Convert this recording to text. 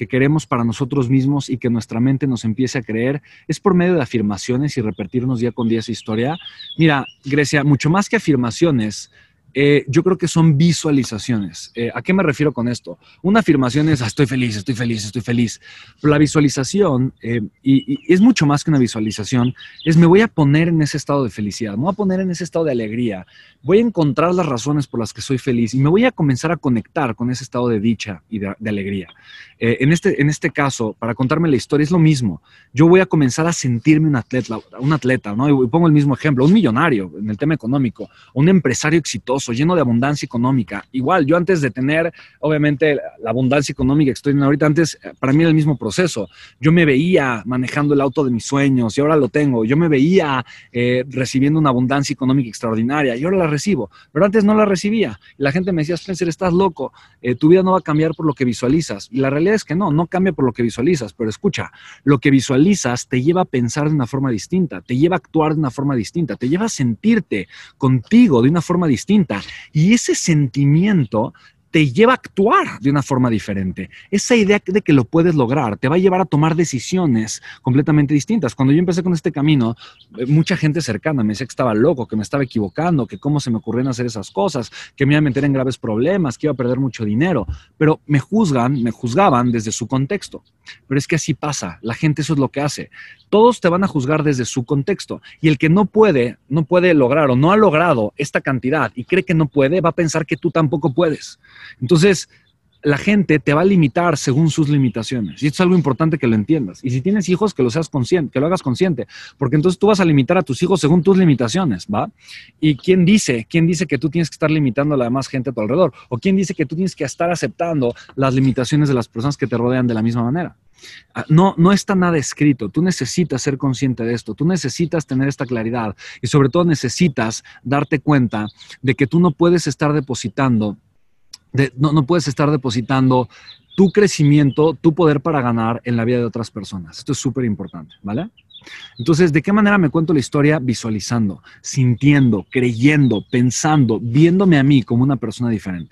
que queremos para nosotros mismos y que nuestra mente nos empiece a creer es por medio de afirmaciones y repetirnos día con día esa historia. Mira, Grecia, mucho más que afirmaciones, eh, yo creo que son visualizaciones. Eh, ¿A qué me refiero con esto? Una afirmación es, ah, estoy feliz, estoy feliz, estoy feliz. Pero la visualización, eh, y, y, es mucho más que una visualización, es me voy a poner en ese estado de felicidad, me voy a poner en ese estado de alegría, voy a encontrar las razones por las que soy feliz y me voy a comenzar a conectar con ese estado de dicha y de, de alegría. en, este, en este caso, para contarme la historia, es lo mismo. Yo voy a comenzar a sentirme un atleta, un atleta, ¿no? Y pongo el mismo ejemplo, un millonario en el tema económico, un empresario exitoso, lleno de abundancia económica. Igual, yo antes de tener, obviamente, la abundancia económica que estoy teniendo ahorita, antes, para mí era el mismo proceso. Yo me veía manejando el auto de mis sueños y ahora lo tengo. Yo me veía eh, recibiendo una abundancia económica extraordinaria y ahora la recibo, pero antes no la recibía. La gente me decía, Spencer, estás loco, eh, tu vida no va a cambiar por lo que visualizas. Y la realidad es que no, no cambia por lo que visualizas, pero escucha, lo que visualizas te lleva a pensar de una forma distinta, te lleva a actuar de una forma distinta, te lleva a sentirte contigo de una forma distinta. Y ese sentimiento te lleva a actuar de una forma diferente. Esa idea de que lo puedes lograr te va a llevar a tomar decisiones completamente distintas. Cuando yo empecé con este camino, eh, mucha gente cercana me decía que estaba loco, que me estaba equivocando, que cómo se me ocurrían hacer esas cosas, que me iba a meter en graves problemas, que iba a perder mucho dinero. Pero me juzgan, me juzgaban desde su contexto. Pero es que así pasa. La gente eso es lo que hace. Todos te van a juzgar desde su contexto. Y el que no puede, no puede lograr o no ha logrado esta cantidad y cree que no puede, va a pensar que tú tampoco puedes. Entonces, la gente te va a limitar según sus limitaciones. Y esto es algo importante que lo entiendas. Y si tienes hijos, que lo seas consciente, que lo hagas consciente, porque entonces tú vas a limitar a tus hijos según tus limitaciones, ¿va? ¿Y quién dice? ¿Quién dice que tú tienes que estar limitando a la demás gente a tu alrededor? ¿O quién dice que tú tienes que estar aceptando las limitaciones de las personas que te rodean de la misma manera? Ah, no, no está nada escrito. Tú necesitas ser consciente de esto. Tú necesitas tener esta claridad y sobre todo necesitas darte cuenta de que tú no puedes estar depositando no, no puedes estar depositando tu crecimiento, tu poder para ganar en la vida de otras personas. Esto es súper importante, ¿vale? Entonces, ¿de qué manera me cuento la historia? Visualizando, sintiendo, creyendo, pensando, viéndome a mí como una persona diferente.